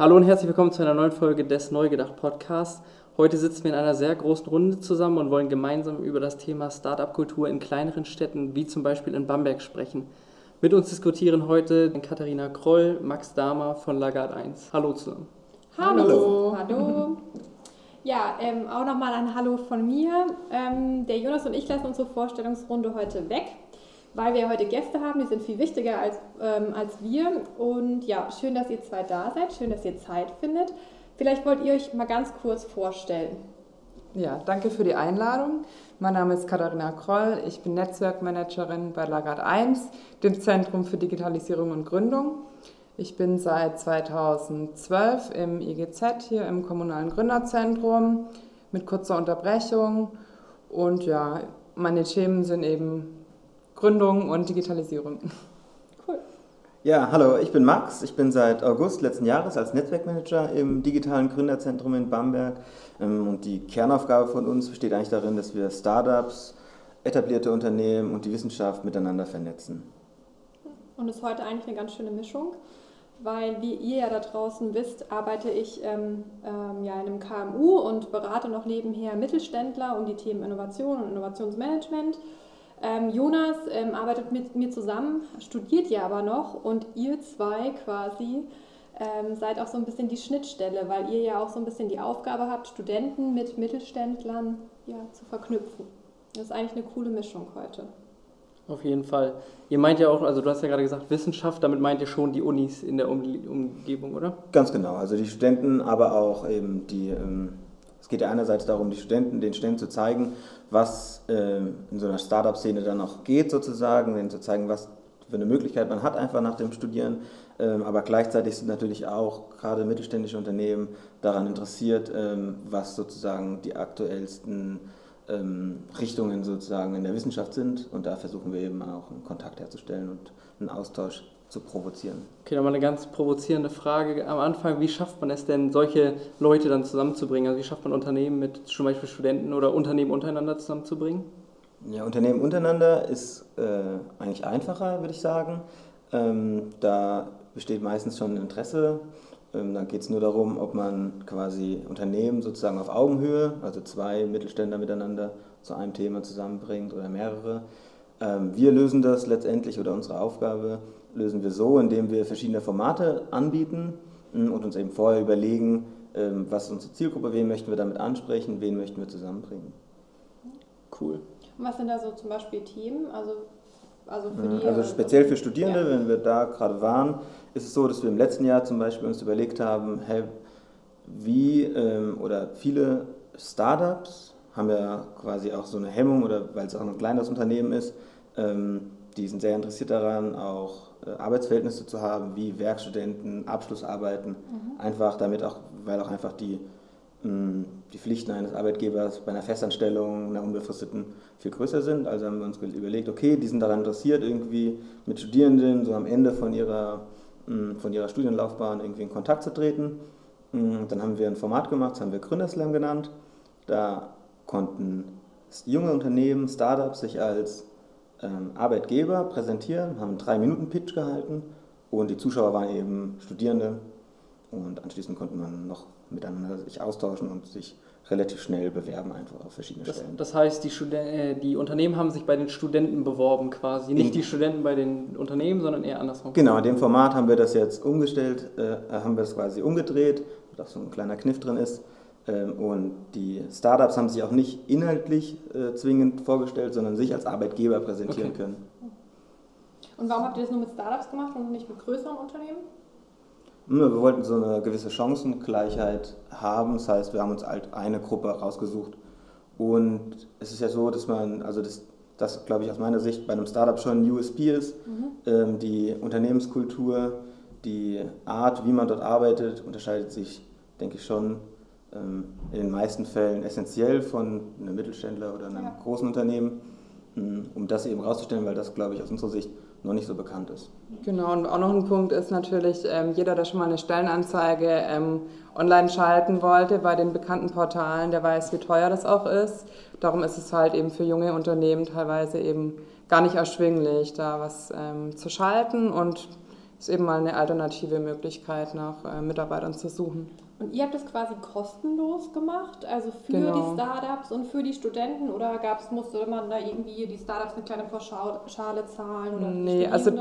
Hallo und herzlich willkommen zu einer neuen Folge des Neugedacht Podcasts. Heute sitzen wir in einer sehr großen Runde zusammen und wollen gemeinsam über das Thema Startup-Kultur in kleineren Städten wie zum Beispiel in Bamberg sprechen. Mit uns diskutieren heute Katharina Kroll, Max Dahmer von Lagarde 1. Hallo zusammen. Hallo. Hallo. Ja, ähm, auch nochmal ein Hallo von mir. Ähm, der Jonas und ich lassen unsere Vorstellungsrunde heute weg weil wir heute Gäste haben, die sind viel wichtiger als, ähm, als wir. Und ja, schön, dass ihr zwei da seid, schön, dass ihr Zeit findet. Vielleicht wollt ihr euch mal ganz kurz vorstellen. Ja, danke für die Einladung. Mein Name ist Katharina Kroll, ich bin Netzwerkmanagerin bei Lagarde 1, dem Zentrum für Digitalisierung und Gründung. Ich bin seit 2012 im IGZ hier im Kommunalen Gründerzentrum mit kurzer Unterbrechung und ja, meine Themen sind eben Gründung und Digitalisierung. Cool. Ja, hallo, ich bin Max. Ich bin seit August letzten Jahres als Netzwerkmanager im digitalen Gründerzentrum in Bamberg. Ähm, und die Kernaufgabe von uns besteht eigentlich darin, dass wir Startups, etablierte Unternehmen und die Wissenschaft miteinander vernetzen. Und ist heute eigentlich eine ganz schöne Mischung, weil wie ihr ja da draußen wisst, arbeite ich ähm, ähm, ja in einem KMU und berate noch nebenher Mittelständler um die Themen Innovation und Innovationsmanagement. Ähm, Jonas ähm, arbeitet mit mir zusammen, studiert ja aber noch und ihr zwei quasi ähm, seid auch so ein bisschen die Schnittstelle, weil ihr ja auch so ein bisschen die Aufgabe habt, Studenten mit Mittelständlern ja, zu verknüpfen. Das ist eigentlich eine coole Mischung heute. Auf jeden Fall. Ihr meint ja auch, also du hast ja gerade gesagt Wissenschaft, damit meint ihr schon die Unis in der Umgebung, oder? Ganz genau, also die Studenten, aber auch eben die ähm, geht ja einerseits darum, die Studenten, den Studenten zu zeigen, was äh, in so einer Startup-Szene dann noch geht sozusagen, denen zu zeigen, was für eine Möglichkeit man hat einfach nach dem Studieren. Ähm, aber gleichzeitig sind natürlich auch gerade mittelständische Unternehmen daran interessiert, ähm, was sozusagen die aktuellsten ähm, Richtungen sozusagen in der Wissenschaft sind. Und da versuchen wir eben auch einen Kontakt herzustellen und einen Austausch zu provozieren. Okay, dann mal eine ganz provozierende Frage am Anfang. Wie schafft man es denn, solche Leute dann zusammenzubringen? Also wie schafft man Unternehmen mit zum Beispiel Studenten oder Unternehmen untereinander zusammenzubringen? Ja, Unternehmen untereinander ist äh, eigentlich einfacher, würde ich sagen. Ähm, da besteht meistens schon ein Interesse. Ähm, dann geht es nur darum, ob man quasi Unternehmen sozusagen auf Augenhöhe, also zwei Mittelständler miteinander zu einem Thema zusammenbringt oder mehrere. Ähm, wir lösen das letztendlich oder unsere Aufgabe lösen wir so, indem wir verschiedene Formate anbieten hm, und uns eben vorher überlegen, ähm, was ist unsere Zielgruppe, wen möchten wir damit ansprechen, wen möchten wir zusammenbringen. Cool. Und was sind da so zum Beispiel Themen? Also, also, für hm, die, also speziell für Studierende, ja. wenn wir da gerade waren, ist es so, dass wir im letzten Jahr zum Beispiel uns überlegt haben, hey, wie ähm, oder viele Startups haben ja quasi auch so eine Hemmung oder weil es auch ein kleines Unternehmen ist, ähm, die sind sehr interessiert daran, auch äh, Arbeitsverhältnisse zu haben, wie Werkstudenten, Abschlussarbeiten, mhm. einfach damit auch, weil auch einfach die, mh, die Pflichten eines Arbeitgebers bei einer Festanstellung, einer unbefristeten, viel größer sind. Also haben wir uns überlegt, okay, die sind daran interessiert, irgendwie mit Studierenden so am Ende von ihrer, mh, von ihrer Studienlaufbahn irgendwie in Kontakt zu treten. Mh, dann haben wir ein Format gemacht, das haben wir Gründerslam genannt. Da konnten junge Unternehmen, Startups sich als Arbeitgeber präsentieren, haben einen Drei-Minuten-Pitch gehalten und die Zuschauer waren eben Studierende und anschließend konnte man noch miteinander sich austauschen und sich relativ schnell bewerben einfach auf verschiedene das, Stellen. Das heißt, die, Studen äh, die, Unternehmen haben sich bei den Studenten beworben quasi, nicht in, die Studenten bei den Unternehmen, sondern eher andersrum. Genau, in dem Format haben wir das jetzt umgestellt, äh, haben wir es quasi umgedreht, da so ein kleiner Kniff drin ist. Ähm, und die Startups haben sich auch nicht inhaltlich äh, zwingend vorgestellt, sondern sich als Arbeitgeber präsentieren okay. können. Und warum habt ihr das nur mit Startups gemacht und nicht mit größeren Unternehmen? Hm, wir wollten so eine gewisse Chancengleichheit haben. Das heißt, wir haben uns halt eine Gruppe rausgesucht. Und es ist ja so, dass man, also das, das glaube ich aus meiner Sicht bei einem Startup schon ein USP ist. Mhm. Ähm, die Unternehmenskultur, die Art, wie man dort arbeitet, unterscheidet sich, denke ich, schon in den meisten Fällen essentiell von einem Mittelständler oder einem ja. großen Unternehmen, hm, um das eben rauszustellen, weil das, glaube ich, aus unserer Sicht noch nicht so bekannt ist. Genau, und auch noch ein Punkt ist natürlich, ähm, jeder, der schon mal eine Stellenanzeige ähm, online schalten wollte bei den bekannten Portalen, der weiß, wie teuer das auch ist. Darum ist es halt eben für junge Unternehmen teilweise eben gar nicht erschwinglich, da was zu schalten und ist eben mal eine alternative Möglichkeit, nach äh, Mitarbeitern zu suchen. Und ihr habt das quasi kostenlos gemacht, also für genau. die Startups und für die Studenten oder gab's, musste man da irgendwie die Startups eine kleine Pauschale zahlen? Oder nee, also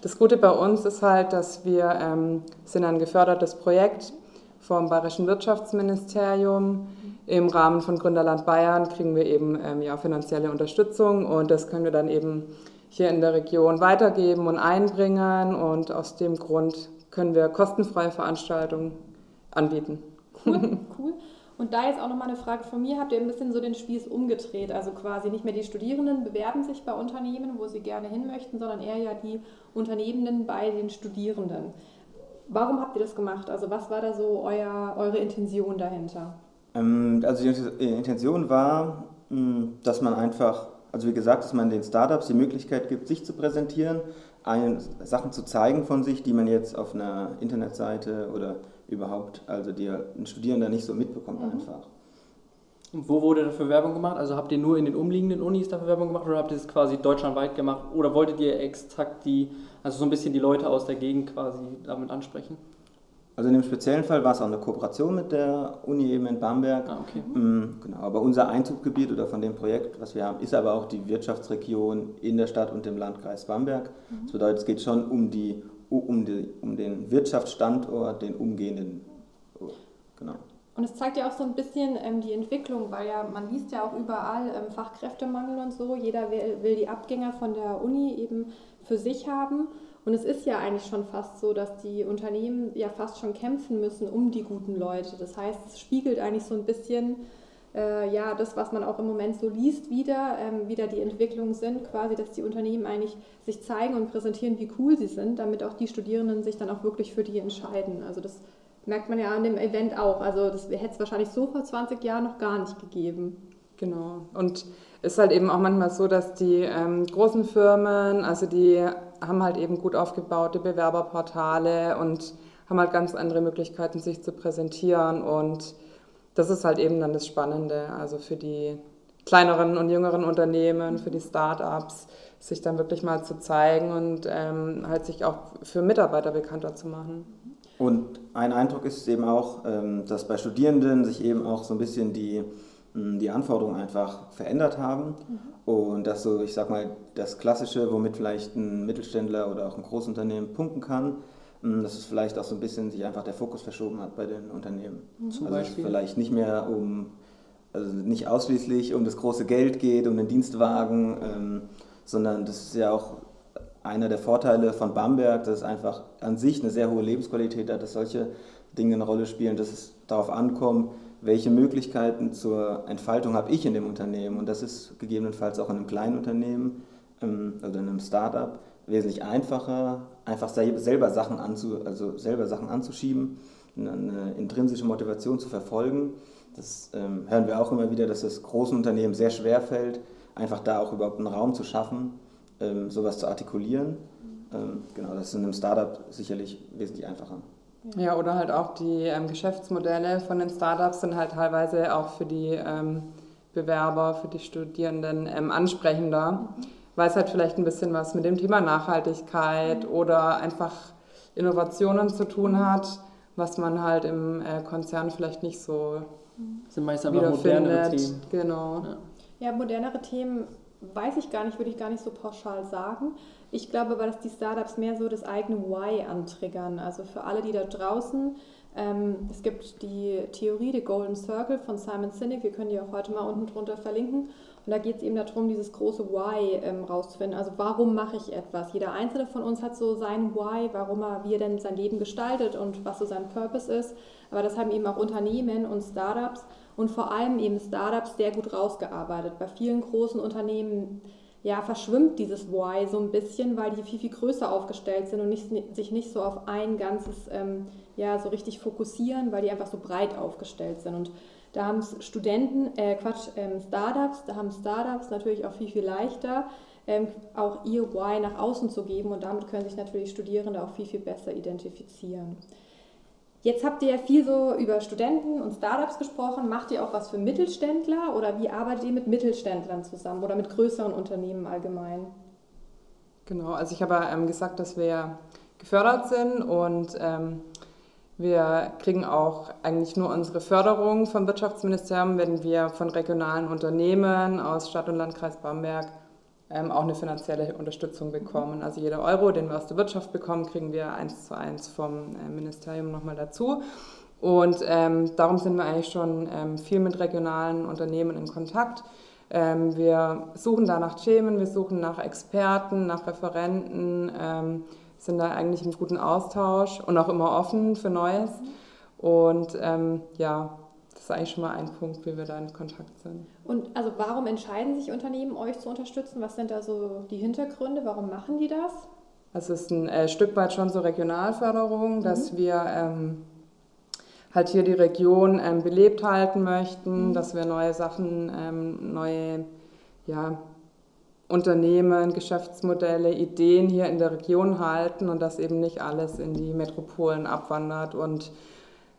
das Gute bei uns ist halt, dass wir ähm, sind ein gefördertes Projekt vom Bayerischen Wirtschaftsministerium. Im Rahmen von Gründerland Bayern kriegen wir eben ähm, ja, finanzielle Unterstützung und das können wir dann eben hier in der Region weitergeben und einbringen und aus dem Grund können wir kostenfreie Veranstaltungen anbieten. Cool, cool. Und da jetzt auch nochmal eine Frage von mir, habt ihr ein bisschen so den Spieß umgedreht, also quasi nicht mehr die Studierenden bewerben sich bei Unternehmen, wo sie gerne hin möchten, sondern eher ja die Unternehmenden bei den Studierenden. Warum habt ihr das gemacht? Also was war da so euer, eure Intention dahinter? Ähm, also die Intention war, hm, dass man einfach, also wie gesagt, dass man den Startups die Möglichkeit gibt, sich zu präsentieren, Sachen zu zeigen von sich, die man jetzt auf einer Internetseite oder überhaupt, also die ein Studierender nicht so mitbekommt mhm. einfach. Und wo wurde dafür Werbung gemacht? Also habt ihr nur in den umliegenden Unis dafür Werbung gemacht oder habt ihr es quasi deutschlandweit gemacht? Oder wolltet ihr exakt die, also so ein bisschen die Leute aus der Gegend quasi damit ansprechen? Also in dem speziellen Fall war es auch eine Kooperation mit der Uni eben in Bamberg. Ah, okay. Mhm, genau, aber unser Einzugsgebiet oder von dem Projekt, was wir haben, ist aber auch die Wirtschaftsregion in der Stadt und dem Landkreis Bamberg. Mhm. Das bedeutet, es geht schon um die um, die, um den Wirtschaftsstandort, den umgehenden. Genau. Und es zeigt ja auch so ein bisschen ähm, die Entwicklung, weil ja man liest ja auch überall ähm, Fachkräftemangel und so. Jeder will, will, die Abgänger von der Uni eben für sich haben. Und es ist ja eigentlich schon fast so, dass die Unternehmen ja fast schon kämpfen müssen um die guten Leute. Das heißt, es spiegelt eigentlich so ein bisschen äh, ja, das, was man auch im Moment so liest, wieder, ähm, wieder die Entwicklungen sind, quasi, dass die Unternehmen eigentlich sich zeigen und präsentieren, wie cool sie sind, damit auch die Studierenden sich dann auch wirklich für die entscheiden. Also das merkt man ja an dem Event auch. Also das hätte es wahrscheinlich so vor 20 Jahren noch gar nicht gegeben. Genau. Und es ist halt eben auch manchmal so, dass die ähm, großen Firmen, also die haben halt eben gut aufgebaute Bewerberportale und haben halt ganz andere Möglichkeiten, sich zu präsentieren und das ist halt eben dann das Spannende, also für die kleineren und jüngeren Unternehmen, für die Start-ups, sich dann wirklich mal zu zeigen und ähm, halt sich auch für Mitarbeiter bekannter zu machen. Und ein Eindruck ist eben auch, ähm, dass bei Studierenden sich eben auch so ein bisschen die, hm, die Anforderungen einfach verändert haben mhm. und dass so, ich sag mal, das Klassische, womit vielleicht ein Mittelständler oder auch ein Großunternehmen punkten kann, dass es vielleicht auch so ein bisschen sich einfach der Fokus verschoben hat bei den Unternehmen. Zum also Beispiel? vielleicht nicht mehr um, also nicht ausschließlich um das große Geld geht, um den Dienstwagen, ähm, sondern das ist ja auch einer der Vorteile von Bamberg, dass es einfach an sich eine sehr hohe Lebensqualität hat, dass solche Dinge eine Rolle spielen, dass es darauf ankommt, welche Möglichkeiten zur Entfaltung habe ich in dem Unternehmen. Und das ist gegebenenfalls auch in einem kleinen Unternehmen, ähm, also in einem Startup, wesentlich einfacher, einfach selber Sachen, anzu, also selber Sachen anzuschieben, eine intrinsische Motivation zu verfolgen. Das ähm, hören wir auch immer wieder, dass es großen Unternehmen sehr schwer fällt, einfach da auch überhaupt einen Raum zu schaffen, ähm, sowas zu artikulieren. Ähm, genau, das ist in einem Startup sicherlich wesentlich einfacher. Ja, oder halt auch die ähm, Geschäftsmodelle von den Startups sind halt teilweise auch für die ähm, Bewerber, für die Studierenden ähm, ansprechender. Mhm weil es halt vielleicht ein bisschen was mit dem Thema Nachhaltigkeit oder einfach Innovationen zu tun hat, was man halt im äh, Konzern vielleicht nicht so das sind meist aber modernere Themen. Genau. Ja. ja, modernere Themen weiß ich gar nicht, würde ich gar nicht so pauschal sagen. Ich glaube aber, dass die Startups mehr so das eigene Why antriggern. Also für alle, die da draußen, ähm, es gibt die Theorie, der Golden Circle von Simon Sinek, wir können die auch heute mal unten drunter verlinken. Und da geht es eben darum, dieses große Why ähm, rauszufinden. Also warum mache ich etwas? Jeder einzelne von uns hat so sein Why, warum er, wie er denn sein Leben gestaltet und was so sein Purpose ist. Aber das haben eben auch Unternehmen und Startups und vor allem eben Startups sehr gut rausgearbeitet. Bei vielen großen Unternehmen ja, verschwimmt dieses Why so ein bisschen, weil die viel, viel größer aufgestellt sind und nicht, sich nicht so auf ein ganzes, ähm, ja, so richtig fokussieren, weil die einfach so breit aufgestellt sind. Und da haben Studenten, äh, Quatsch, ähm, Startups, da haben Startups natürlich auch viel, viel leichter, ähm, auch ihr Why nach außen zu geben und damit können sich natürlich Studierende auch viel, viel besser identifizieren. Jetzt habt ihr ja viel so über Studenten und Startups gesprochen. Macht ihr auch was für Mittelständler oder wie arbeitet ihr mit Mittelständlern zusammen oder mit größeren Unternehmen allgemein? Genau, also ich habe ähm, gesagt, dass wir gefördert sind und ähm, wir kriegen auch eigentlich nur unsere Förderung vom Wirtschaftsministerium, wenn wir von regionalen Unternehmen aus Stadt und Landkreis Bamberg ähm, auch eine finanzielle Unterstützung bekommen. Also jeder Euro, den wir aus der Wirtschaft bekommen, kriegen wir eins zu eins vom äh, Ministerium nochmal dazu. Und ähm, darum sind wir eigentlich schon ähm, viel mit regionalen Unternehmen in Kontakt. Ähm, wir suchen da nach Themen, wir suchen nach Experten, nach Referenten, ähm, sind da eigentlich im guten Austausch und auch immer offen für Neues. Und ähm, ja, das ist eigentlich schon mal ein Punkt, wie wir da in Kontakt sind. Und also warum entscheiden sich Unternehmen, euch zu unterstützen? Was sind da so die Hintergründe? Warum machen die das? Also es ist ein äh, Stück weit schon so Regionalförderung, mhm. dass wir ähm, halt hier die Region ähm, belebt halten möchten, mhm. dass wir neue Sachen, ähm, neue ja, Unternehmen, Geschäftsmodelle, Ideen hier in der Region halten und dass eben nicht alles in die Metropolen abwandert. Und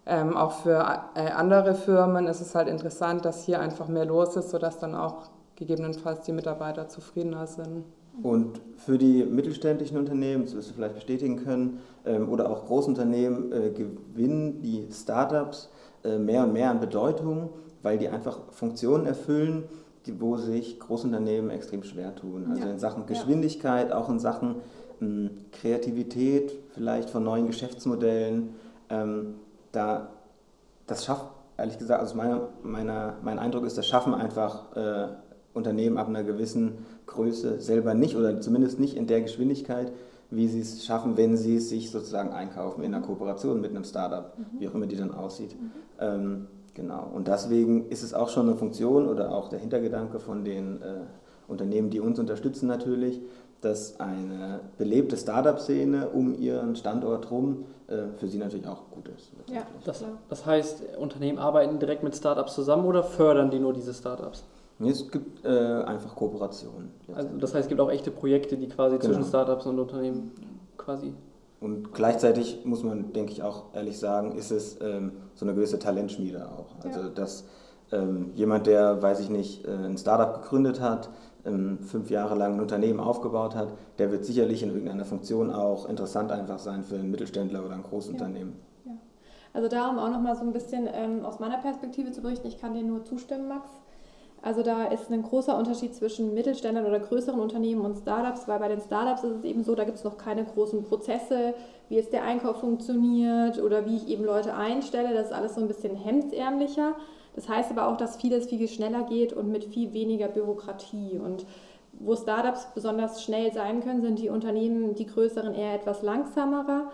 ähm, auch für äh, andere Firmen ist es halt interessant, dass hier einfach mehr los ist, sodass dann auch gegebenenfalls die Mitarbeiter zufriedener sind. Und für die mittelständischen Unternehmen, das wirst du vielleicht bestätigen können, ähm, oder auch Großunternehmen äh, gewinnen die Startups äh, mehr und mehr an Bedeutung, weil die einfach Funktionen erfüllen, wo sich Großunternehmen extrem schwer tun. Also ja. in Sachen Geschwindigkeit, ja. auch in Sachen mh, hm, Kreativität, vielleicht von neuen Geschäftsmodellen. Ähm, da, das schafft, ehrlich gesagt, also meine, meine, mein Eindruck ist, das schaffen einfach äh, Unternehmen ab einer gewissen Größe selber nicht oder zumindest nicht in der Geschwindigkeit, wie sie es schaffen, wenn sie es sich sozusagen einkaufen in einer Kooperation mit einem Startup, mhm. wie auch immer die dann aussieht. Mhm. Ähm, genau. Und deswegen ist es auch schon eine Funktion oder auch der Hintergedanke von den äh, Unternehmen, die uns unterstützen natürlich, dass eine belebte Startup-Szene um ihren Standort rum äh, für sie natürlich auch gut ist. Ja, das, das heißt, Unternehmen arbeiten direkt mit Startups zusammen oder fördern die nur diese Startups? Nee, es gibt äh, einfach Kooperationen. Also das heißt, es gibt auch echte Projekte, die quasi genau. zwischen Startups und Unternehmen quasi. Und gleichzeitig muss man, denke ich, auch ehrlich sagen, ist es ähm, so eine gewisse Talentschmiede auch. Also ja. dass ähm, jemand, der, weiß ich nicht, äh, ein Startup gegründet hat, ähm, fünf Jahre lang ein Unternehmen aufgebaut hat, der wird sicherlich in irgendeiner Funktion auch interessant einfach sein für einen Mittelständler oder ein Großunternehmen. Ja. Also darum auch nochmal so ein bisschen ähm, aus meiner Perspektive zu berichten, ich kann dir nur zustimmen, Max. Also da ist ein großer Unterschied zwischen Mittelständlern oder größeren Unternehmen und Startups, weil bei den Startups ist es eben so, da gibt es noch keine großen Prozesse, wie jetzt der Einkauf funktioniert oder wie ich eben Leute einstelle. Das ist alles so ein bisschen hemdsärmlicher. Das heißt aber auch, dass vieles viel, schneller geht und mit viel weniger Bürokratie. Und wo Startups besonders schnell sein können, sind die Unternehmen, die größeren, eher etwas langsamerer.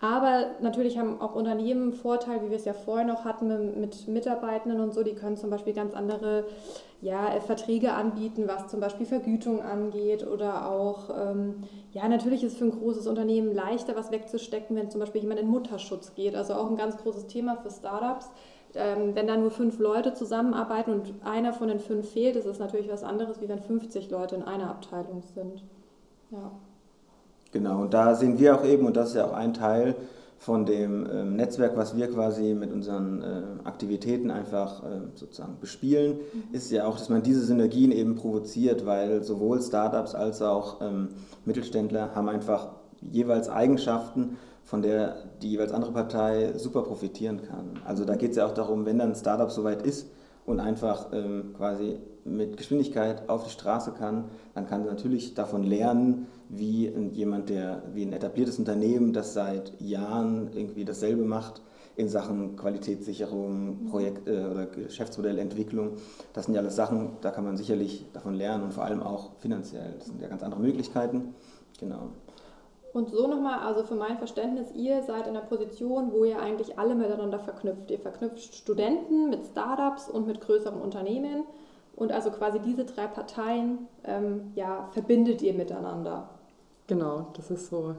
Aber natürlich haben auch Unternehmen einen Vorteil, wie wir es ja vorher noch hatten mit Mitarbeitenden und so, die können zum Beispiel ganz andere ja, Verträge anbieten, was zum Beispiel Vergütung angeht oder auch, ähm, ja, natürlich ist für ein großes Unternehmen leichter, was wegzustecken, wenn zum Beispiel jemand in Mutterschutz geht. Also auch ein ganz großes Thema für Startups. Ähm, wenn da nur fünf Leute zusammenarbeiten und einer von den fünf fehlt, ist es natürlich was anderes, wie wenn 50 Leute in einer Abteilung sind. Ja. Genau, und da sehen wir auch eben, und das ist ja auch ein Teil von dem ähm, Netzwerk, was wir quasi mit unseren äh, Aktivitäten einfach äh, sozusagen bespielen, mhm. ist ja auch, dass man diese Synergien eben provoziert, weil sowohl Startups als auch ähm, Mittelständler haben einfach jeweils Eigenschaften, von der die jeweils andere Partei super profitieren kann. Also da geht es ja auch darum, wenn dann ein Startup soweit ist und einfach ähm, quasi mit Geschwindigkeit auf die Straße kann, dann kann sie natürlich davon lernen, wie jemand, der wie ein etabliertes Unternehmen, das seit Jahren irgendwie dasselbe macht in Sachen Qualitätssicherung, Projekt äh, oder Geschäftsmodellentwicklung. Das sind ja alles Sachen, da kann man sicherlich davon lernen und vor allem auch finanziell. Das sind ja ganz andere Möglichkeiten. Genau. Und so nochmal, also für mein Verständnis, ihr seid in einer Position, wo ihr eigentlich alle miteinander verknüpft. Ihr verknüpft Studenten mit Startups und mit größeren Unternehmen. Und also quasi diese drei Parteien ähm, ja, verbindet ihr miteinander. Genau, das ist so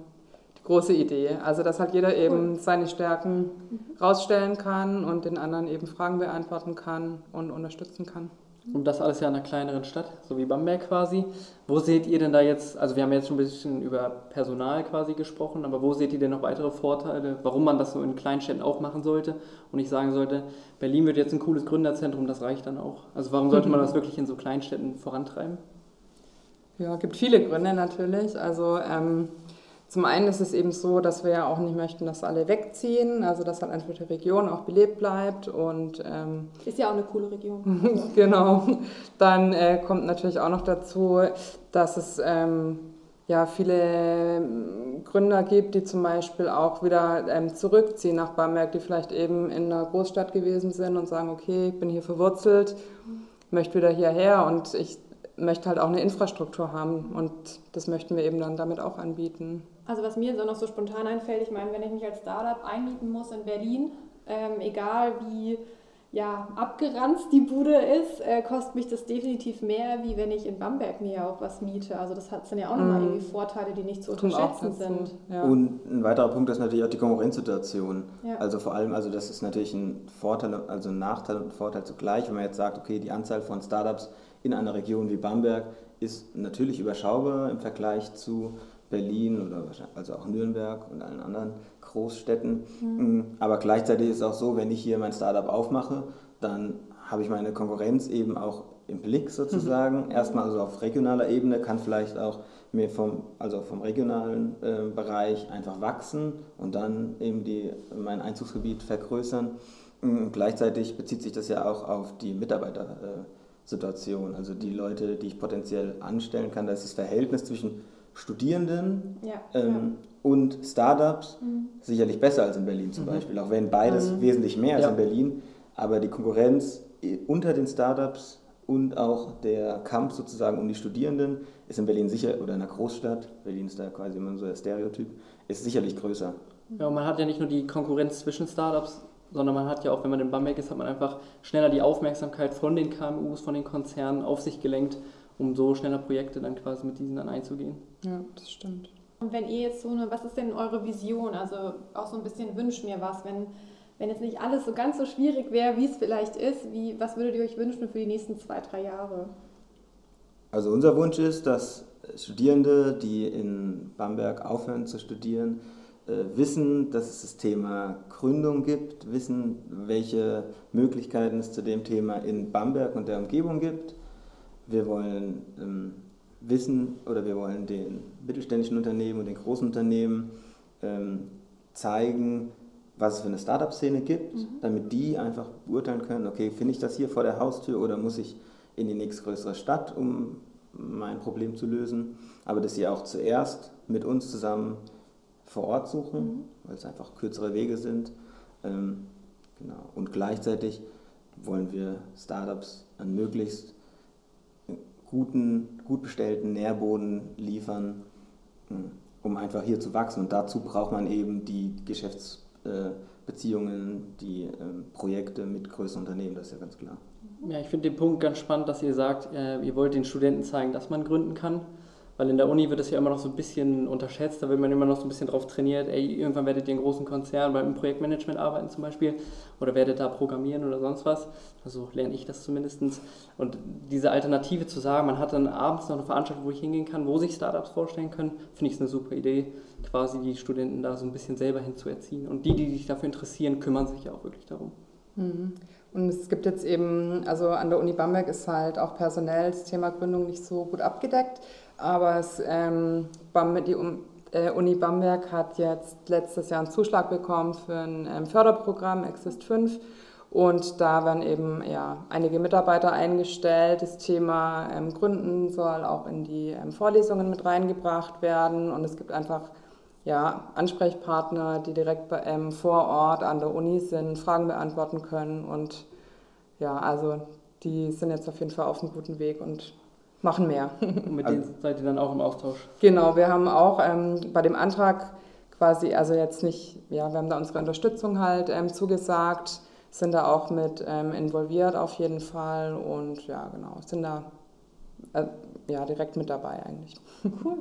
die große Idee. Also, dass halt jeder eben seine Stärken mhm. rausstellen kann und den anderen eben Fragen beantworten kann und unterstützen kann. Und das alles ja in einer kleineren Stadt, so wie Bamberg quasi. Wo seht ihr denn da jetzt, also wir haben jetzt schon ein bisschen über Personal quasi gesprochen, aber wo seht ihr denn noch weitere Vorteile, warum man das so in Kleinstädten auch machen sollte und ich sagen sollte, Berlin wird jetzt ein cooles Gründerzentrum, das reicht dann auch. Also warum sollte man das wirklich in so Kleinstädten vorantreiben? Ja, gibt viele Gründe natürlich. Also ähm, Zum einen ist es eben so, dass wir ja auch nicht möchten, dass alle wegziehen, also dass halt einfach die Region auch belebt bleibt und ähm, ist ja auch eine coole Region. genau. Dann äh, kommt natürlich auch noch dazu, dass es ähm, ja viele ähm, Gründer gibt, die zum Beispiel auch wieder ähm, zurückziehen nach Bamberg, die vielleicht eben in einer Großstadt gewesen sind und sagen, okay, ich bin hier verwurzelt, möchte wieder hierher und ich möchte halt auch eine Infrastruktur haben und das möchten wir eben dann damit auch anbieten. Also was mir so noch so spontan einfällt, ich meine, wenn ich mich als Startup einmieten muss in Berlin, ähm, egal wie ja, abgeranzt die Bude ist, äh, kostet mich das definitiv mehr, wie wenn ich in Bamberg mir auch was miete. Also das hat dann ja auch nochmal mm. irgendwie Vorteile, die nicht zu unterschätzen sind. Ja. Und ein weiterer Punkt ist natürlich auch die Konkurrenzsituation. Ja. Also vor allem, also das ist natürlich ein Vorteil, also ein Nachteil und ein Vorteil zugleich, wenn man jetzt sagt, okay, die Anzahl von Startups in einer Region wie Bamberg ist natürlich überschaubar im Vergleich zu Berlin oder also auch Nürnberg und allen anderen Großstädten. Mhm. Aber gleichzeitig ist es auch so, wenn ich hier mein Startup aufmache, dann habe ich meine Konkurrenz eben auch im Blick sozusagen. Mhm. Erstmal also auf regionaler Ebene kann vielleicht auch mir vom, also vom regionalen äh, Bereich einfach wachsen und dann eben die, mein Einzugsgebiet vergrößern. Und gleichzeitig bezieht sich das ja auch auf die Mitarbeitersituation, also die Leute, die ich potenziell anstellen kann. Da ist das Verhältnis zwischen Studierenden ja, ähm, ja. und Startups mhm. sicherlich besser als in Berlin zum mhm. Beispiel, auch wenn beides mhm. wesentlich mehr als ja. in Berlin, aber die Konkurrenz unter den Startups und auch der Kampf sozusagen um die Studierenden ist in Berlin sicher, oder in einer Großstadt, Berlin ist da quasi immer so der Stereotyp, ist sicherlich größer. Ja, und man hat ja nicht nur die Konkurrenz zwischen Startups, sondern man hat ja auch, wenn man in Bamberg ist, hat man einfach schneller die Aufmerksamkeit von den KMUs, von den Konzernen auf sich gelenkt um so schneller Projekte dann quasi mit diesen dann einzugehen. Ja, das stimmt. Und wenn ihr jetzt so eine, was ist denn eure Vision? Also auch so ein bisschen wünscht mir was, wenn, wenn jetzt nicht alles so ganz so schwierig wäre, wie es vielleicht ist, wie, was würdet ihr euch wünschen für die nächsten zwei, drei Jahre? Also unser Wunsch ist, dass Studierende, die in Bamberg aufhören zu studieren, äh, wissen, dass es das Thema Gründung gibt, wissen, welche Möglichkeiten es zu dem Thema in Bamberg und der Umgebung gibt wir wollen ähm, wissen oder wir wollen den mittelständischen Unternehmen und den großen Unternehmen ähm, zeigen, was es für eine Startup-Szene gibt, mhm. damit die einfach beurteilen können, okay, finde ich das hier vor der Haustür oder muss ich in die nächstgrößere Stadt, um mein Problem zu lösen. Aber dass sie auch zuerst mit uns zusammen vor Ort suchen, mhm. weil es einfach kürzere Wege sind. Ähm, genau. Und gleichzeitig wollen wir Startups an möglichst guten, gut bestellten Nährboden liefern, hm, um einfach hier zu wachsen. Und dazu braucht man eben die Geschäftsbeziehungen, die ähm, Projekte mit größeren Unternehmen, das ist ja ganz klar. Ja, ich finde den Punkt ganz spannend, dass ihr sagt, äh, ihr wollt den Studenten zeigen, dass man gründen kann. Weil in der Uni wird es ja immer noch so ein bisschen unterschätzt, da wird man immer noch so ein bisschen drauf trainiert, ey, irgendwann werdet ihr in großen Konzernen beim Projektmanagement arbeiten zum Beispiel oder werdet da programmieren oder sonst was. Also lerne ich das zumindest. Und diese Alternative zu sagen, man hat dann abends noch eine Veranstaltung, wo ich hingehen kann, wo sich Startups vorstellen können, finde ich eine super Idee, quasi die Studenten da so ein bisschen selber hinzuerziehen. Und die, die sich dafür interessieren, kümmern sich ja auch wirklich darum. Mhm. Und es gibt jetzt eben, also an der Uni Bamberg ist halt auch personell das Thema Gründung nicht so gut abgedeckt. Aber es, ähm, die äh, Uni Bamberg hat jetzt letztes Jahr einen Zuschlag bekommen für ein ähm, Förderprogramm Exist 5. Und da werden eben ja, einige Mitarbeiter eingestellt. Das Thema ähm, Gründen soll auch in die ähm, Vorlesungen mit reingebracht werden. Und es gibt einfach ja, Ansprechpartner, die direkt bei, ähm, vor Ort an der Uni sind, Fragen beantworten können. Und ja, also die sind jetzt auf jeden Fall auf einem guten Weg und machen mehr. Und mit denen seid ihr dann auch im Austausch? Genau, wir haben auch ähm, bei dem Antrag quasi, also jetzt nicht, ja, wir haben da unsere Unterstützung halt ähm, zugesagt, sind da auch mit ähm, involviert auf jeden Fall und ja, genau, sind da äh, ja, direkt mit dabei eigentlich. Cool.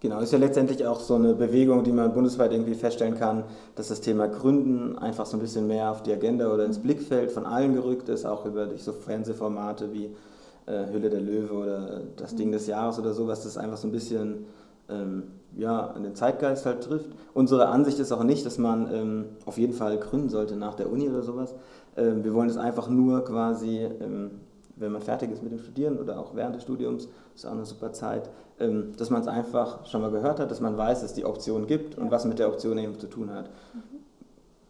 Genau, ist ja letztendlich auch so eine Bewegung, die man bundesweit irgendwie feststellen kann, dass das Thema Gründen einfach so ein bisschen mehr auf die Agenda oder ins Blickfeld von allen gerückt ist, auch über durch so Fernsehformate wie äh, Hülle der Löwe oder das Ding des Jahres oder sowas, das einfach so ein bisschen ähm, ja, an den Zeitgeist halt trifft. Unsere Ansicht ist auch nicht, dass man ähm, auf jeden Fall gründen sollte nach der Uni oder sowas. Ähm, wir wollen es einfach nur quasi, ähm, wenn man fertig ist mit dem Studieren oder auch während des Studiums, ist auch eine super Zeit, ähm, dass man es einfach schon mal gehört hat, dass man weiß, dass es die Option gibt und was mit der Option eben zu tun hat.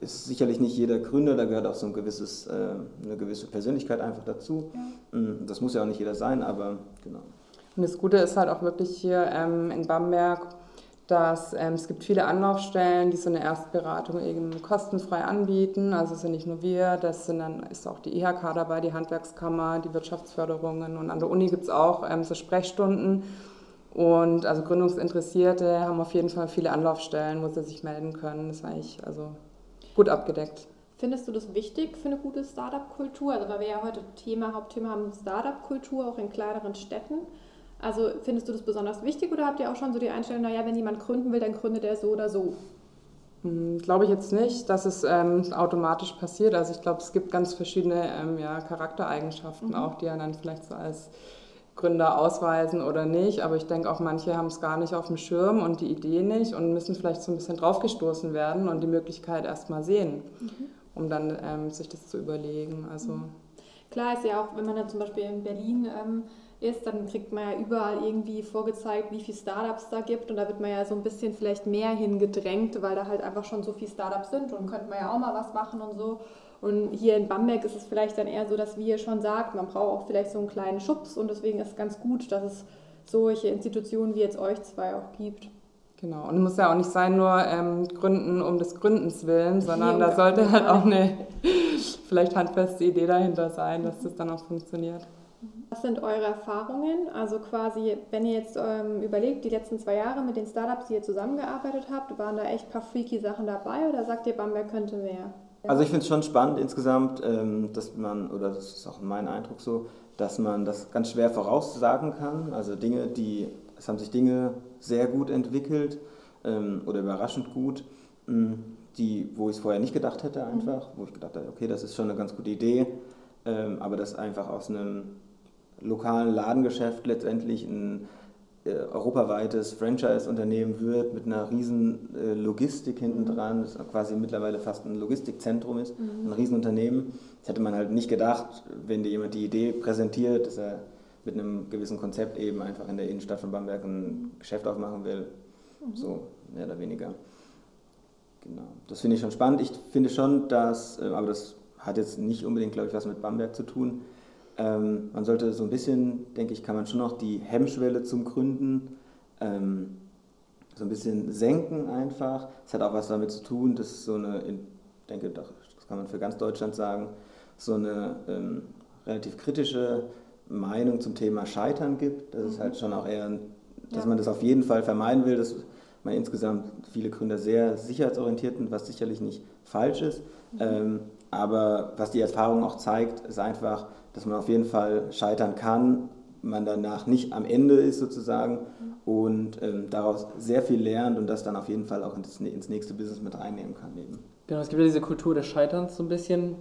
Ist sicherlich nicht jeder Gründer, da gehört auch so ein gewisses, äh, eine gewisse Persönlichkeit einfach dazu. Ja. Mm, das muss ja auch nicht jeder sein, aber genau. Und das Gute ist halt auch wirklich hier ähm, in Bamberg, dass ähm, es gibt viele Anlaufstellen, die so eine Erstberatung eben kostenfrei anbieten. Also es sind nicht nur wir, das sind dann ist auch die IHK dabei, die Handwerkskammer, die Wirtschaftsförderungen und an der Uni gibt es auch ähm, so Sprechstunden. Und also Gründungsinteressierte haben auf jeden Fall viele Anlaufstellen, wo sie sich melden können. Das war eigentlich also gut abgedeckt. Findest du das wichtig für eine gute Startup-Kultur? Also weil wir ja heute Thema, Hauptthema haben Startup-Kultur auch in kleineren Städten. Also findest du das besonders wichtig oder habt ihr auch schon so die Einstellung, naja, wenn jemand gründen will, dann gründet er so oder so? Hm, glaube ich jetzt nicht, dass es ähm, automatisch passiert. Also ich glaube, es gibt ganz verschiedene ähm, ja, Charaktereigenschaften mhm. auch, die er dann vielleicht so als Gründer ausweisen oder nicht. Aber ich denke auch, manche haben es gar nicht auf dem Schirm und die Idee nicht und müssen vielleicht so ein bisschen draufgestoßen werden und die Möglichkeit erst mal sehen, mhm. um dann ähm, sich das zu überlegen. Also mhm. Klar ist ja auch, wenn man dann zum Beispiel in Berlin ähm, ist, dann kriegt man ja überall irgendwie vorgezeigt, wie viele Startups da gibt und da wird man ja so ein bisschen vielleicht mehr hingedrängt, weil da halt einfach schon so viele Startups sind und könnte man ja auch mal was machen und so. Und hier in Bamberg ist es vielleicht dann eher so, dass wie ihr schon sagt, man braucht auch vielleicht so einen kleinen Schubs und deswegen ist es ganz gut, dass es solche Institutionen wie jetzt euch zwei auch gibt. Genau, und es muss ja auch nicht sein, nur ähm, gründen um des Gründens willen, sondern da sollte halt auch eine vielleicht handfeste Idee dahinter sein, dass das dann auch funktioniert. Was sind eure Erfahrungen? Also quasi, wenn ihr jetzt ähm, überlegt, die letzten zwei Jahre mit den Startups, die ihr zusammengearbeitet habt, waren da echt ein paar freaky Sachen dabei oder sagt ihr, Bamberg könnte mehr? Also ich finde es schon spannend insgesamt, ähm, dass man, oder das ist auch mein Eindruck so, dass man das ganz schwer voraussagen kann. Also Dinge, die, es haben sich Dinge sehr gut entwickelt ähm, oder überraschend gut, die, wo ich es vorher nicht gedacht hätte einfach, wo ich gedacht habe, okay, das ist schon eine ganz gute Idee, ähm, aber das einfach aus einem lokalen Ladengeschäft letztendlich ein europaweites Franchise-Unternehmen wird mit einer riesen äh, Logistik hinten dran, das quasi mittlerweile fast ein Logistikzentrum ist, mhm. ein Riesenunternehmen. Das hätte man halt nicht gedacht, wenn dir jemand die Idee präsentiert, dass er mit einem gewissen Konzept eben einfach in der Innenstadt von Bamberg ein Geschäft aufmachen will. Mhm. So, mehr oder weniger. Genau. Das finde ich schon spannend. Ich finde schon, dass, äh, aber das hat jetzt nicht unbedingt, glaube ich, was mit Bamberg zu tun, ähm, man sollte so ein bisschen, denke ich, kann man schon noch die Hemmschwelle zum Gründen ähm, so ein bisschen senken einfach. Es hat auch was damit zu tun, dass so eine, ich denke, das kann man für ganz Deutschland sagen, so eine ähm, relativ kritische Meinung zum Thema Scheitern gibt. Das ist halt schon auch eher, dass ja. man das auf jeden Fall vermeiden will, dass man insgesamt viele Gründer sehr sicherheitsorientiert sind, was sicherlich nicht falsch ist. Mhm. Ähm, aber was die Erfahrung auch zeigt, ist einfach, dass man auf jeden Fall scheitern kann, man danach nicht am Ende ist sozusagen und ähm, daraus sehr viel lernt und das dann auf jeden Fall auch ins, ins nächste Business mit reinnehmen kann. Eben. Genau, es gibt ja diese Kultur des Scheiterns so ein bisschen.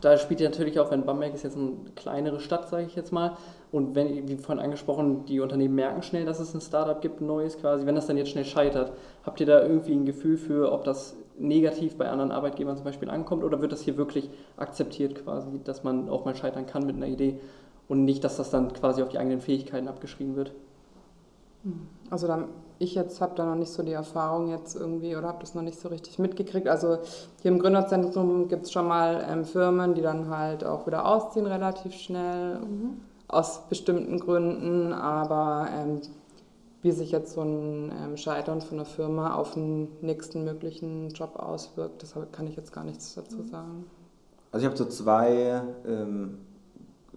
Da spielt ja natürlich auch, wenn Bamberg ist jetzt eine kleinere Stadt, sage ich jetzt mal, und wenn, wie vorhin angesprochen, die Unternehmen merken schnell, dass es ein Startup gibt, ein neues quasi, wenn das dann jetzt schnell scheitert, habt ihr da irgendwie ein Gefühl für, ob das negativ bei anderen Arbeitgebern zum Beispiel ankommt oder wird das hier wirklich akzeptiert quasi, dass man auch mal scheitern kann mit einer Idee und nicht, dass das dann quasi auf die eigenen Fähigkeiten abgeschrieben wird? Also dann, ich jetzt habe da noch nicht so die Erfahrung jetzt irgendwie oder habe das noch nicht so richtig mitgekriegt. Also hier im Gründerzentrum gibt es schon mal ähm, Firmen, die dann halt auch wieder ausziehen relativ schnell mhm. aus bestimmten Gründen, aber ähm, wie sich jetzt so ein ähm, Scheitern von einer Firma auf den nächsten möglichen Job auswirkt, das kann ich jetzt gar nichts dazu mhm. sagen. Also ich habe so zwei ähm,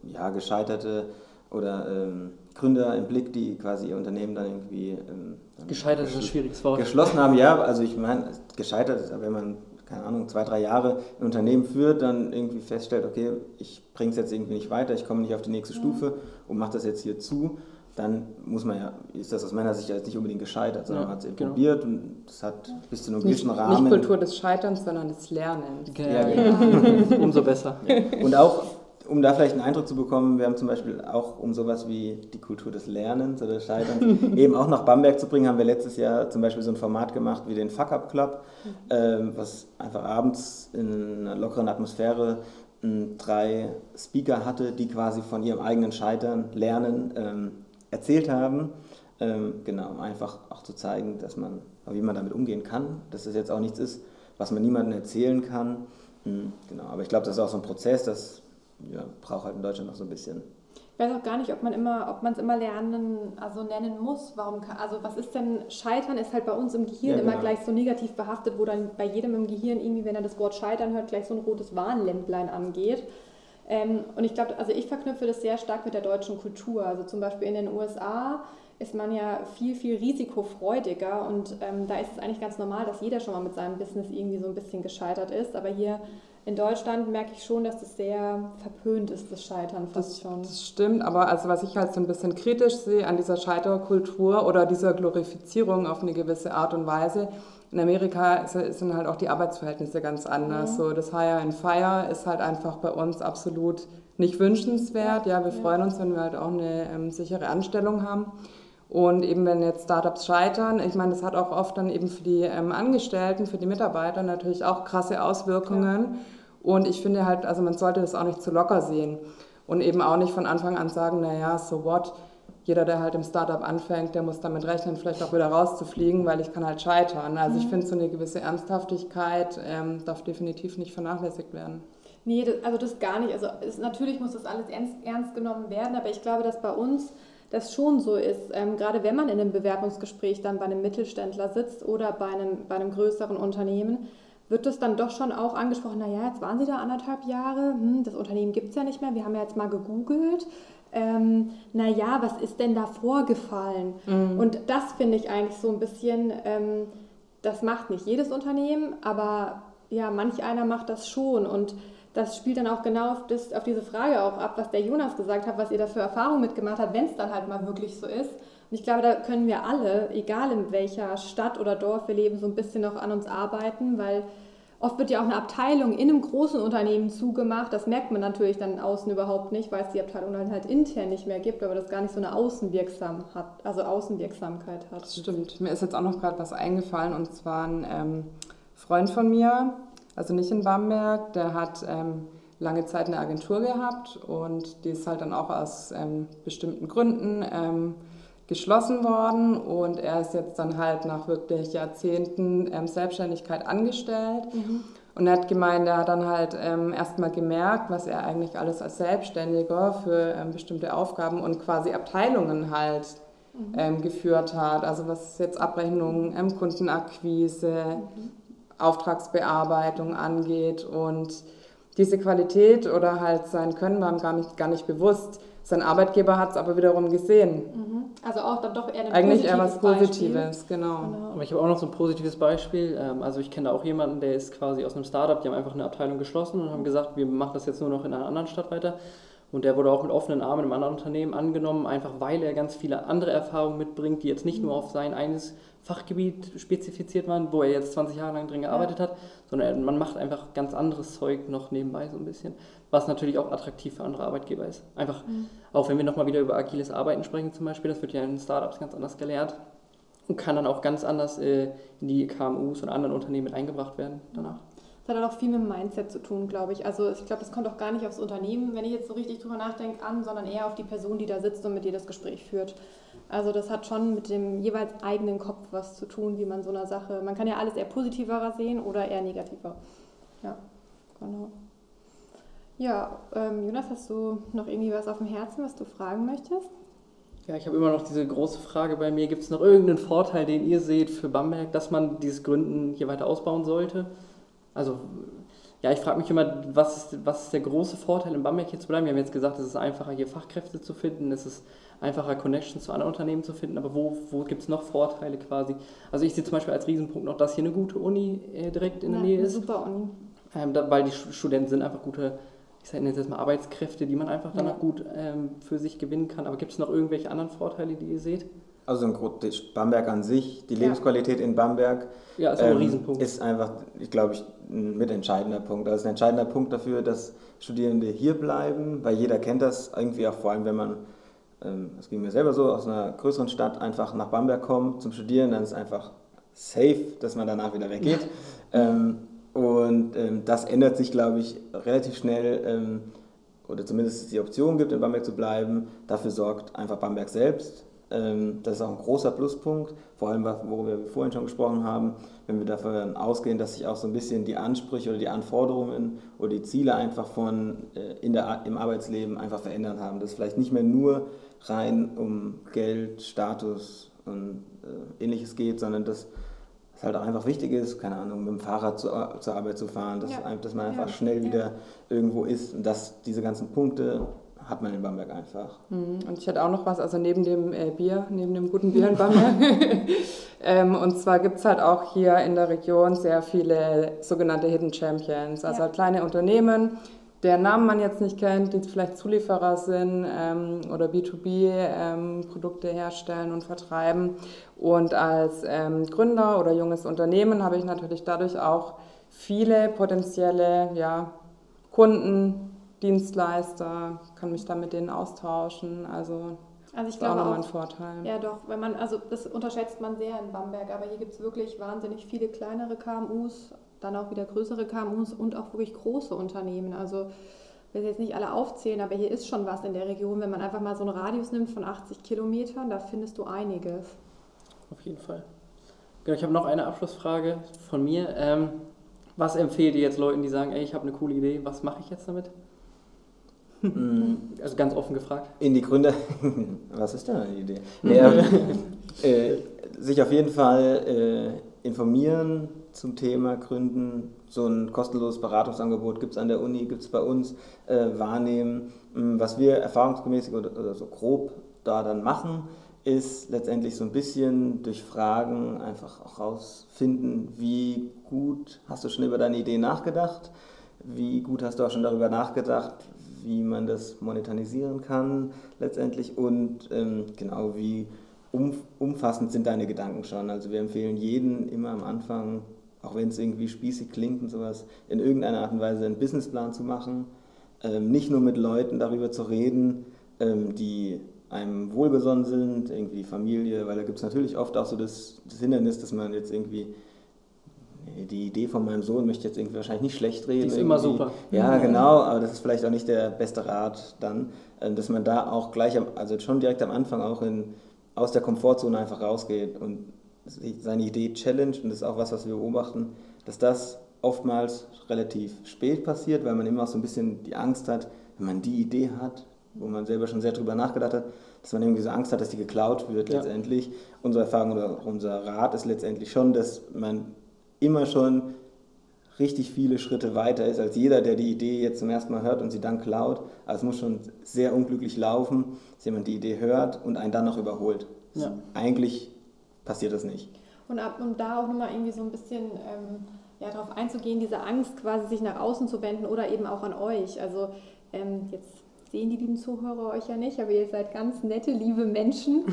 ja, gescheiterte oder ähm, Gründer im Blick, die quasi ihr Unternehmen dann irgendwie... Ähm, gescheitert ist ein schwieriges Wort. Geschlossen haben, ja. Also ich meine, gescheitert ist, wenn man, keine Ahnung, zwei, drei Jahre ein Unternehmen führt, dann irgendwie feststellt, okay, ich bringe es jetzt irgendwie nicht weiter, ich komme nicht auf die nächste mhm. Stufe und mache das jetzt hier zu dann muss man ja, ist das aus meiner Sicht jetzt nicht unbedingt gescheitert, sondern ja, man hat es eben genau. probiert und es hat bis zu einem gewissen Rahmen. Nicht Kultur des Scheiterns, sondern des Lernens. Ja, genau. Umso besser. Ja. Und auch, um da vielleicht einen Eindruck zu bekommen, wir haben zum Beispiel auch, um sowas wie die Kultur des Lernens oder des Scheiterns eben auch nach Bamberg zu bringen, haben wir letztes Jahr zum Beispiel so ein Format gemacht wie den Fuck Up Club, mhm. ähm, was einfach abends in einer lockeren Atmosphäre drei Speaker hatte, die quasi von ihrem eigenen Scheitern lernen. Ähm, erzählt haben. Ähm, genau, um einfach auch zu zeigen, dass man, wie man damit umgehen kann, dass es jetzt auch nichts ist, was man niemandem erzählen kann. Hm, genau, aber ich glaube, das ist auch so ein Prozess, das ja, braucht halt in Deutschland noch so ein bisschen. Ich weiß auch gar nicht, ob man immer, ob man es immer lernen, also nennen muss. Warum kann, also was ist denn Scheitern ist halt bei uns im Gehirn ja, genau. immer gleich so negativ behaftet, wo dann bei jedem im Gehirn irgendwie, wenn er das Wort Scheitern hört, gleich so ein rotes Warnlämplein angeht. Ähm, und ich glaube, also ich verknüpfe das sehr stark mit der deutschen Kultur. Also zum Beispiel in den USA ist man ja viel, viel risikofreudiger und ähm, da ist es eigentlich ganz normal, dass jeder schon mal mit seinem Business irgendwie so ein bisschen gescheitert ist. Aber hier in Deutschland merke ich schon, dass das sehr verpönt ist, das Scheitern fast das, schon. Das stimmt, aber also was ich halt so ein bisschen kritisch sehe an dieser Scheiterkultur oder dieser Glorifizierung auf eine gewisse Art und Weise, in Amerika sind halt auch die Arbeitsverhältnisse ganz anders. Mhm. So das Hire and Fire ist halt einfach bei uns absolut nicht wünschenswert. Ja, wir ja. freuen uns, wenn wir halt auch eine ähm, sichere Anstellung haben. Und eben wenn jetzt Startups scheitern, ich meine, das hat auch oft dann eben für die ähm, Angestellten, für die Mitarbeiter natürlich auch krasse Auswirkungen. Ja. Und ich finde halt, also man sollte das auch nicht zu locker sehen und eben auch nicht von Anfang an sagen, naja, so what, jeder, der halt im Startup anfängt, der muss damit rechnen, vielleicht auch wieder rauszufliegen, weil ich kann halt scheitern. Also mhm. ich finde, so eine gewisse Ernsthaftigkeit ähm, darf definitiv nicht vernachlässigt werden. Nee, das, also das gar nicht. Also es, natürlich muss das alles ernst, ernst, genommen werden, aber ich glaube, dass bei uns das schon so ist, ähm, gerade wenn man in einem Bewerbungsgespräch dann bei einem Mittelständler sitzt oder bei einem, bei einem größeren Unternehmen, wird das dann doch schon auch angesprochen, naja, jetzt waren Sie da anderthalb Jahre, hm, das Unternehmen gibt es ja nicht mehr, wir haben ja jetzt mal gegoogelt ähm, naja, was ist denn da vorgefallen? Mhm. Und das finde ich eigentlich so ein bisschen, ähm, das macht nicht jedes Unternehmen, aber ja, manch einer macht das schon und das spielt dann auch genau auf, das, auf diese Frage auch ab, was der Jonas gesagt hat, was ihr da für Erfahrungen mitgemacht habt, wenn es dann halt mal wirklich so ist. Und ich glaube, da können wir alle, egal in welcher Stadt oder Dorf wir leben, so ein bisschen noch an uns arbeiten, weil Oft wird ja auch eine Abteilung in einem großen Unternehmen zugemacht. Das merkt man natürlich dann außen überhaupt nicht, weil es die Abteilung dann halt intern nicht mehr gibt, aber das gar nicht so eine Außenwirksam hat, also Außenwirksamkeit hat. Das stimmt. Mir ist jetzt auch noch gerade was eingefallen und zwar ein ähm, Freund von mir, also nicht in Bamberg, der hat ähm, lange Zeit eine Agentur gehabt und die ist halt dann auch aus ähm, bestimmten Gründen ähm, geschlossen worden und er ist jetzt dann halt nach wirklich Jahrzehnten ähm, Selbstständigkeit angestellt. Mhm. Und er hat gemeint, er hat dann halt ähm, erstmal gemerkt, was er eigentlich alles als Selbstständiger für ähm, bestimmte Aufgaben und quasi Abteilungen halt mhm. ähm, geführt hat. Also was jetzt Abrechnung, ähm, Kundenakquise, mhm. Auftragsbearbeitung angeht. Und diese Qualität oder halt sein Können war ihm gar nicht, gar nicht bewusst. Sein Arbeitgeber hat es aber wiederum gesehen. Mhm. Also auch dann doch eher ein Eigentlich eher was Positives, genau. genau. Aber ich habe auch noch so ein positives Beispiel. Ähm, also ich kenne da auch jemanden, der ist quasi aus einem Startup, die haben einfach eine Abteilung geschlossen und haben gesagt, wir machen das jetzt nur noch in einer anderen Stadt weiter. Und der wurde auch mit offenen Armen in einem anderen Unternehmen angenommen, einfach weil er ganz viele andere Erfahrungen mitbringt, die jetzt nicht nur auf sein eines Fachgebiet spezifiziert waren, wo er jetzt 20 Jahre lang drin gearbeitet ja. hat, sondern man macht einfach ganz anderes Zeug noch nebenbei so ein bisschen, was natürlich auch attraktiv für andere Arbeitgeber ist. Einfach, mhm. auch wenn wir nochmal wieder über agiles Arbeiten sprechen zum Beispiel, das wird ja in Startups ganz anders gelehrt und kann dann auch ganz anders äh, in die KMUs und anderen Unternehmen mit eingebracht werden danach. Das hat auch viel mit dem Mindset zu tun, glaube ich. Also ich glaube, das kommt auch gar nicht aufs Unternehmen, wenn ich jetzt so richtig drüber nachdenke, an, sondern eher auf die Person, die da sitzt und mit dir das Gespräch führt. Also das hat schon mit dem jeweils eigenen Kopf was zu tun, wie man so einer Sache, man kann ja alles eher positiver sehen oder eher negativer. Ja, genau. Ja, ähm, Jonas, hast du noch irgendwie was auf dem Herzen, was du fragen möchtest? Ja, ich habe immer noch diese große Frage bei mir. Gibt es noch irgendeinen Vorteil, den ihr seht für Bamberg, dass man dieses Gründen hier weiter ausbauen sollte? Also, ja, ich frage mich immer, was ist, was ist der große Vorteil in Bamberg hier zu bleiben? Wir haben jetzt gesagt, es ist einfacher, hier Fachkräfte zu finden, es ist einfacher, Connections zu anderen Unternehmen zu finden, aber wo, wo gibt es noch Vorteile quasi? Also ich sehe zum Beispiel als Riesenpunkt noch, dass hier eine gute Uni äh, direkt in der Nähe ist. Super Uni. Ähm, da, weil die Studenten sind einfach gute, ich sage jetzt mal Arbeitskräfte, die man einfach danach ja. gut ähm, für sich gewinnen kann. Aber gibt es noch irgendwelche anderen Vorteile, die ihr seht? Also im Grunde Bamberg an sich, die Lebensqualität ja. in Bamberg ja, ist, ähm, ein ist einfach, ich glaube, ich, ein mitentscheidender Punkt. Das ist ein entscheidender Punkt dafür, dass Studierende hier bleiben, weil jeder kennt das irgendwie auch vor allem, wenn man, ähm, das ging mir selber so, aus einer größeren Stadt einfach nach Bamberg kommt zum Studieren, dann ist einfach safe, dass man danach wieder weggeht. ähm, und ähm, das ändert sich, glaube ich, relativ schnell ähm, oder zumindest es die Option gibt, in Bamberg zu bleiben. Dafür sorgt einfach Bamberg selbst das ist auch ein großer Pluspunkt, vor allem worüber wir vorhin schon gesprochen haben, wenn wir davon ausgehen, dass sich auch so ein bisschen die Ansprüche oder die Anforderungen oder die Ziele einfach von äh, in der, im Arbeitsleben einfach verändert haben. Das ist vielleicht nicht mehr nur rein um Geld, Status und äh, ähnliches geht, sondern dass es halt auch einfach wichtig ist, keine Ahnung, mit dem Fahrrad zur, zur Arbeit zu fahren, dass, ja. dass man einfach ja. schnell wieder ja. irgendwo ist und dass diese ganzen Punkte hat man in Bamberg einfach. Mhm. Und ich hätte auch noch was, also neben dem äh, Bier, neben dem guten Bier in Bamberg. ähm, und zwar gibt es halt auch hier in der Region sehr viele sogenannte Hidden Champions, also halt kleine Unternehmen, deren Namen man jetzt nicht kennt, die vielleicht Zulieferer sind ähm, oder B2B-Produkte ähm, herstellen und vertreiben. Und als ähm, Gründer oder junges Unternehmen habe ich natürlich dadurch auch viele potenzielle ja, Kunden, Dienstleister, kann mich da mit denen austauschen. Also, also ich glaube auch nochmal ein Vorteil. Ja, doch, wenn man, also das unterschätzt man sehr in Bamberg, aber hier gibt es wirklich wahnsinnig viele kleinere KMUs, dann auch wieder größere KMUs und auch wirklich große Unternehmen. Also ich will jetzt nicht alle aufzählen, aber hier ist schon was in der Region. Wenn man einfach mal so einen Radius nimmt von 80 Kilometern, da findest du einiges. Auf jeden Fall. Genau, ich habe noch eine Abschlussfrage von mir. Ähm, was empfehlt ihr jetzt Leuten, die sagen, ey, ich habe eine coole Idee, was mache ich jetzt damit? Also ganz offen gefragt. In die Gründe. Was ist denn eine Idee? Nee, äh, sich auf jeden Fall äh, informieren zum Thema Gründen. So ein kostenloses Beratungsangebot gibt es an der Uni, gibt es bei uns. Äh, wahrnehmen. Mm, was wir erfahrungsgemäß oder, oder so grob da dann machen, ist letztendlich so ein bisschen durch Fragen einfach auch rausfinden, wie gut hast du schon über deine Idee nachgedacht, wie gut hast du auch schon darüber nachgedacht, wie man das monetarisieren kann letztendlich und ähm, genau wie umfassend sind deine Gedanken schon. Also wir empfehlen jeden immer am Anfang, auch wenn es irgendwie spießig klingt und sowas, in irgendeiner Art und Weise einen Businessplan zu machen. Ähm, nicht nur mit Leuten darüber zu reden, ähm, die einem wohlgesonnen sind, irgendwie Familie, weil da gibt es natürlich oft auch so das, das Hindernis, dass man jetzt irgendwie die Idee von meinem Sohn möchte ich jetzt irgendwie wahrscheinlich nicht schlecht reden. Die ist irgendwie. immer super. Ja, genau, aber das ist vielleicht auch nicht der beste Rat dann, äh, dass man da auch gleich, am, also schon direkt am Anfang auch in, aus der Komfortzone einfach rausgeht und seine Idee challenge und das ist auch was, was wir beobachten, dass das oftmals relativ spät passiert, weil man immer auch so ein bisschen die Angst hat, wenn man die Idee hat, wo man selber schon sehr drüber nachgedacht hat, dass man irgendwie so Angst hat, dass die geklaut wird ja. letztendlich. Unsere Erfahrung oder unser Rat ist letztendlich schon, dass man immer schon richtig viele Schritte weiter ist als jeder, der die Idee jetzt zum ersten Mal hört und sie dann klaut. Also es muss schon sehr unglücklich laufen, dass jemand die Idee hört und einen dann noch überholt. Ja. Eigentlich passiert das nicht. Und, ab, und da auch nochmal irgendwie so ein bisschen ähm, ja, darauf einzugehen, diese Angst quasi sich nach außen zu wenden oder eben auch an euch. Also ähm, jetzt sehen die lieben Zuhörer euch ja nicht, aber ihr seid ganz nette, liebe Menschen.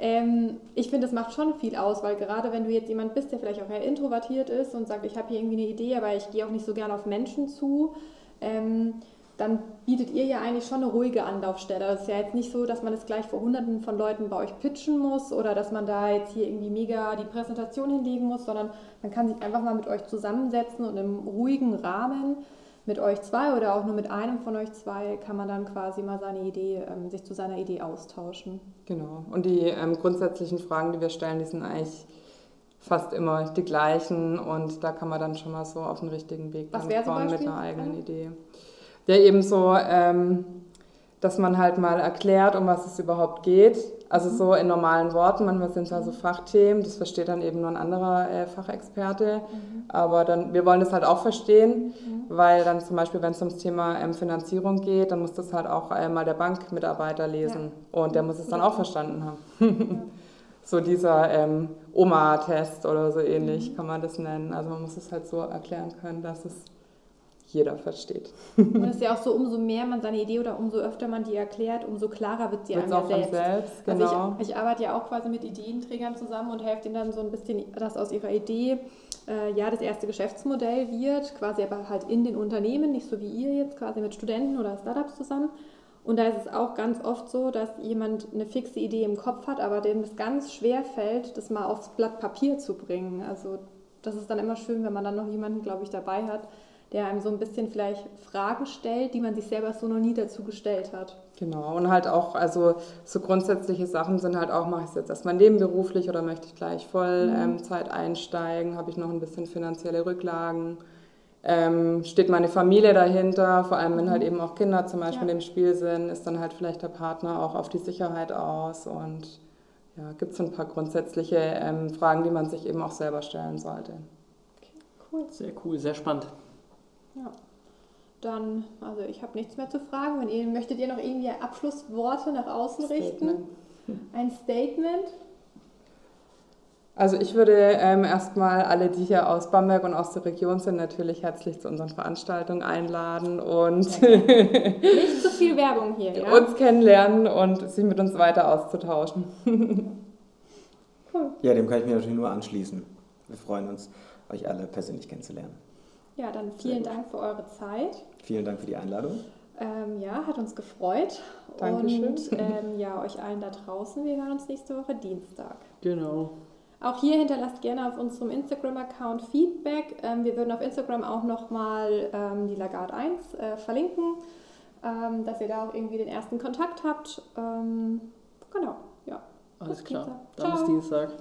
ähm, ich finde, das macht schon viel aus, weil gerade wenn du jetzt jemand bist, der vielleicht auch eher introvertiert ist und sagt, ich habe hier irgendwie eine Idee, aber ich gehe auch nicht so gern auf Menschen zu, ähm, dann bietet ihr ja eigentlich schon eine ruhige Anlaufstelle. Es ist ja jetzt nicht so, dass man es gleich vor hunderten von Leuten bei euch pitchen muss oder dass man da jetzt hier irgendwie mega die Präsentation hinlegen muss, sondern man kann sich einfach mal mit euch zusammensetzen und im ruhigen Rahmen mit euch zwei oder auch nur mit einem von euch zwei kann man dann quasi mal seine Idee, ähm, sich zu seiner Idee austauschen. Genau. Und die ähm, grundsätzlichen Fragen, die wir stellen, die sind eigentlich fast immer die gleichen und da kann man dann schon mal so auf den richtigen Weg kommen mit einer eigenen Idee. Ja, eben so, ähm, dass man halt mal erklärt, um was es überhaupt geht. Also mhm. so in normalen Worten, manchmal sind es ja so Fachthemen, das versteht dann eben nur ein anderer äh, Fachexperte. Mhm. Aber dann, wir wollen das halt auch verstehen, mhm. weil dann zum Beispiel, wenn es ums Thema ähm, Finanzierung geht, dann muss das halt auch äh, mal der Bankmitarbeiter lesen. Ja. Und der muss es dann auch verstanden haben. Ja. so dieser ähm, Oma-Test oder so ähnlich mhm. kann man das nennen. Also man muss es halt so erklären können, dass es jeder versteht. Und es ist ja auch so, umso mehr man seine Idee oder umso öfter man die erklärt, umso klarer wird sie einem auch selbst. selbst genau. Also ich, ich, arbeite ja auch quasi mit Ideenträgern zusammen und helfe ihnen dann so ein bisschen, dass aus ihrer Idee äh, ja das erste Geschäftsmodell wird, quasi aber halt in den Unternehmen, nicht so wie ihr jetzt quasi mit Studenten oder Startups zusammen. Und da ist es auch ganz oft so, dass jemand eine fixe Idee im Kopf hat, aber dem es ganz schwer fällt, das mal aufs Blatt Papier zu bringen. Also das ist dann immer schön, wenn man dann noch jemanden, glaube ich, dabei hat, der einem so ein bisschen vielleicht Fragen stellt, die man sich selber so noch nie dazu gestellt hat. Genau, und halt auch, also so grundsätzliche Sachen sind halt auch, mache ich es jetzt erstmal nebenberuflich oder möchte ich gleich Vollzeit mhm. ähm, einsteigen, habe ich noch ein bisschen finanzielle Rücklagen, ähm, steht meine Familie dahinter, vor allem wenn halt mhm. eben auch Kinder zum Beispiel ja. im Spiel sind, ist dann halt vielleicht der Partner auch auf die Sicherheit aus und ja, gibt es ein paar grundsätzliche ähm, Fragen, die man sich eben auch selber stellen sollte. Okay, cool. Sehr cool, sehr spannend. Ja. Dann, also ich habe nichts mehr zu fragen. Wenn ihr möchtet ihr noch irgendwie Abschlussworte nach außen richten? Ein Statement? Also ich würde ähm, erstmal alle, die hier aus Bamberg und aus der Region sind, natürlich herzlich zu unseren Veranstaltungen einladen und nicht zu viel Werbung hier, ja? uns kennenlernen und sich mit uns weiter auszutauschen. cool. Ja, dem kann ich mir natürlich nur anschließen. Wir freuen uns, euch alle persönlich kennenzulernen. Ja, dann vielen Dank für eure Zeit. Vielen Dank für die Einladung. Ähm, ja, hat uns gefreut. Dankeschön. Und ähm, ja, euch allen da draußen. Wir hören uns nächste Woche Dienstag. Genau. Auch hier hinterlasst gerne auf unserem Instagram-Account Feedback. Ähm, wir würden auf Instagram auch nochmal ähm, die Lagarde 1 äh, verlinken, ähm, dass ihr da auch irgendwie den ersten Kontakt habt. Ähm, genau, ja. Alles klar. Dann bis Dienstag.